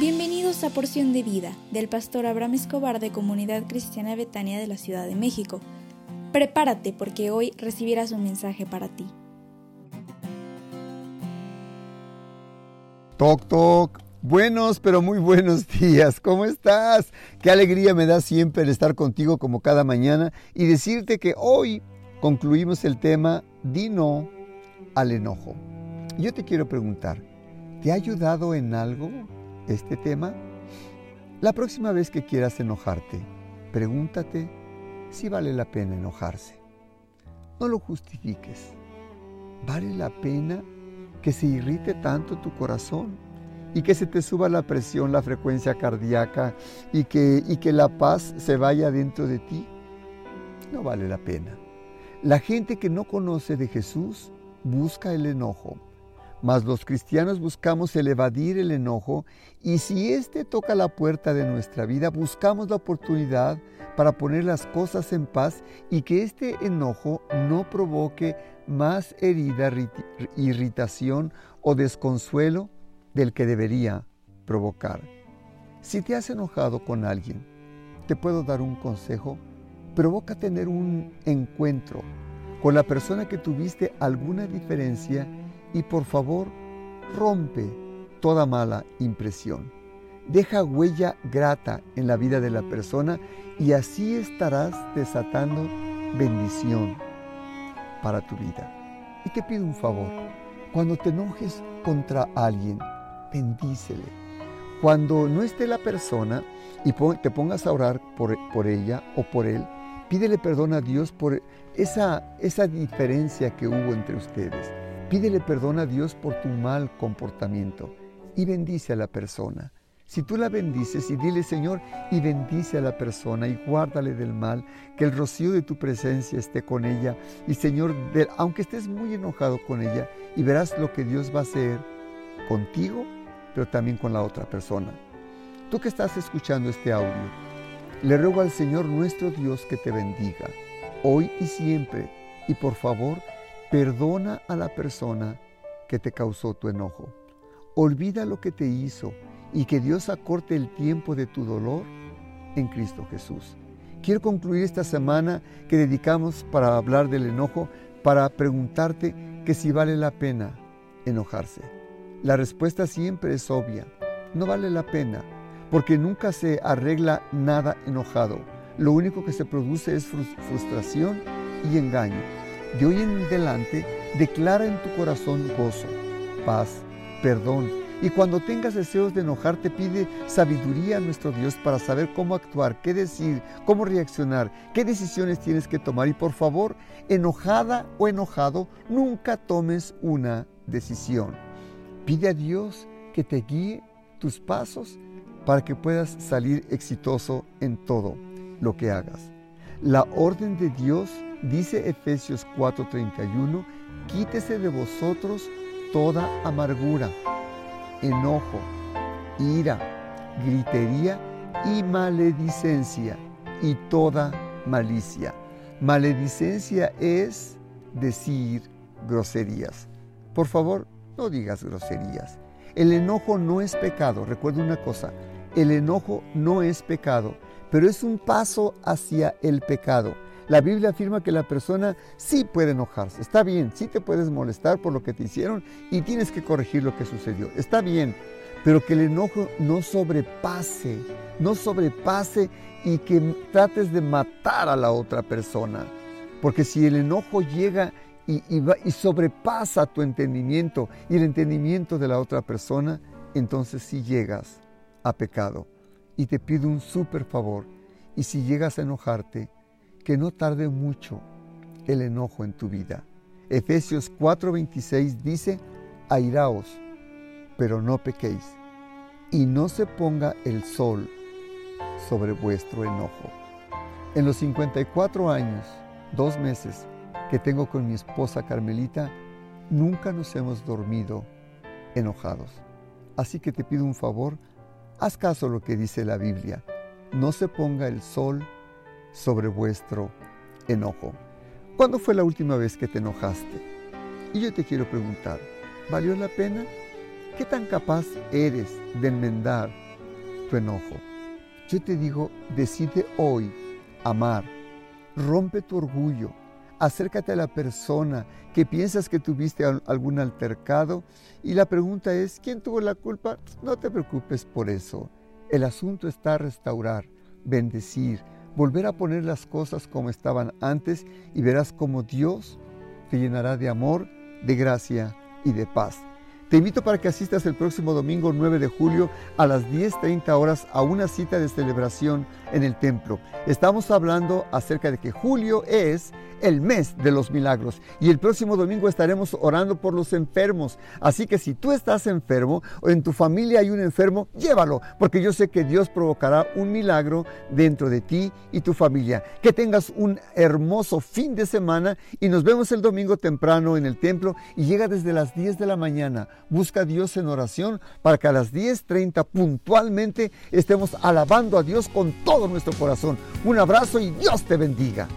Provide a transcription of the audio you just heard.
Bienvenidos a Porción de Vida del pastor Abraham Escobar de Comunidad Cristiana Betania de la Ciudad de México. Prepárate porque hoy recibirás un mensaje para ti. Toc, toc. Buenos, pero muy buenos días. ¿Cómo estás? Qué alegría me da siempre el estar contigo como cada mañana y decirte que hoy concluimos el tema Dino al enojo. Yo te quiero preguntar, ¿te ha ayudado en algo este tema? La próxima vez que quieras enojarte, pregúntate si vale la pena enojarse. No lo justifiques. ¿Vale la pena que se irrite tanto tu corazón y que se te suba la presión, la frecuencia cardíaca y que, y que la paz se vaya dentro de ti? No vale la pena. La gente que no conoce de Jesús busca el enojo mas los cristianos buscamos el evadir el enojo y si éste toca la puerta de nuestra vida, buscamos la oportunidad para poner las cosas en paz y que este enojo no provoque más herida, irritación o desconsuelo del que debería provocar. Si te has enojado con alguien, te puedo dar un consejo. Provoca tener un encuentro con la persona que tuviste alguna diferencia y por favor rompe toda mala impresión. Deja huella grata en la vida de la persona y así estarás desatando bendición para tu vida. Y te pido un favor, cuando te enojes contra alguien, bendícele. Cuando no esté la persona y te pongas a orar por, por ella o por él, pídele perdón a Dios por esa, esa diferencia que hubo entre ustedes. Pídele perdón a Dios por tu mal comportamiento y bendice a la persona. Si tú la bendices y dile Señor y bendice a la persona y guárdale del mal, que el rocío de tu presencia esté con ella y Señor, aunque estés muy enojado con ella y verás lo que Dios va a hacer contigo, pero también con la otra persona. Tú que estás escuchando este audio, le ruego al Señor nuestro Dios que te bendiga, hoy y siempre, y por favor, Perdona a la persona que te causó tu enojo. Olvida lo que te hizo y que Dios acorte el tiempo de tu dolor en Cristo Jesús. Quiero concluir esta semana que dedicamos para hablar del enojo, para preguntarte que si vale la pena enojarse. La respuesta siempre es obvia. No vale la pena, porque nunca se arregla nada enojado. Lo único que se produce es frustración y engaño. De hoy en adelante, declara en tu corazón gozo, paz, perdón. Y cuando tengas deseos de enojarte, pide sabiduría a nuestro Dios para saber cómo actuar, qué decir, cómo reaccionar, qué decisiones tienes que tomar. Y por favor, enojada o enojado, nunca tomes una decisión. Pide a Dios que te guíe tus pasos para que puedas salir exitoso en todo lo que hagas. La orden de Dios Dice Efesios 4:31, quítese de vosotros toda amargura, enojo, ira, gritería y maledicencia y toda malicia. Maledicencia es decir groserías. Por favor, no digas groserías. El enojo no es pecado. Recuerda una cosa, el enojo no es pecado, pero es un paso hacia el pecado. La Biblia afirma que la persona sí puede enojarse. Está bien, sí te puedes molestar por lo que te hicieron y tienes que corregir lo que sucedió. Está bien, pero que el enojo no sobrepase, no sobrepase y que trates de matar a la otra persona. Porque si el enojo llega y, y, sobrepasa tu entendimiento y el entendimiento de la otra persona, entonces sí llegas a pecado. Y te pido un súper favor. Y si llegas a enojarte, que no tarde mucho el enojo en tu vida. Efesios 4:26 dice, airaos, pero no pequéis, y no se ponga el sol sobre vuestro enojo. En los 54 años, dos meses que tengo con mi esposa Carmelita, nunca nos hemos dormido enojados. Así que te pido un favor, haz caso a lo que dice la Biblia. No se ponga el sol sobre vuestro enojo. ¿Cuándo fue la última vez que te enojaste? Y yo te quiero preguntar, ¿valió la pena? ¿Qué tan capaz eres de enmendar tu enojo. Yo te digo, decide hoy amar. Rompe tu orgullo. Acércate a la persona que piensas que tuviste algún altercado y la pregunta es, ¿quién tuvo la culpa? No te preocupes por eso. El asunto está a restaurar, bendecir, volver a poner las cosas como estaban antes y verás cómo Dios te llenará de amor, de gracia y de paz. Te invito para que asistas el próximo domingo 9 de julio a las 10.30 horas a una cita de celebración en el templo. Estamos hablando acerca de que julio es el mes de los milagros. Y el próximo domingo estaremos orando por los enfermos. Así que si tú estás enfermo o en tu familia hay un enfermo, llévalo, porque yo sé que Dios provocará un milagro dentro de ti y tu familia. Que tengas un hermoso fin de semana y nos vemos el domingo temprano en el templo y llega desde las 10 de la mañana. Busca a Dios en oración para que a las 10.30 puntualmente estemos alabando a Dios con todo nuestro corazón. Un abrazo y Dios te bendiga.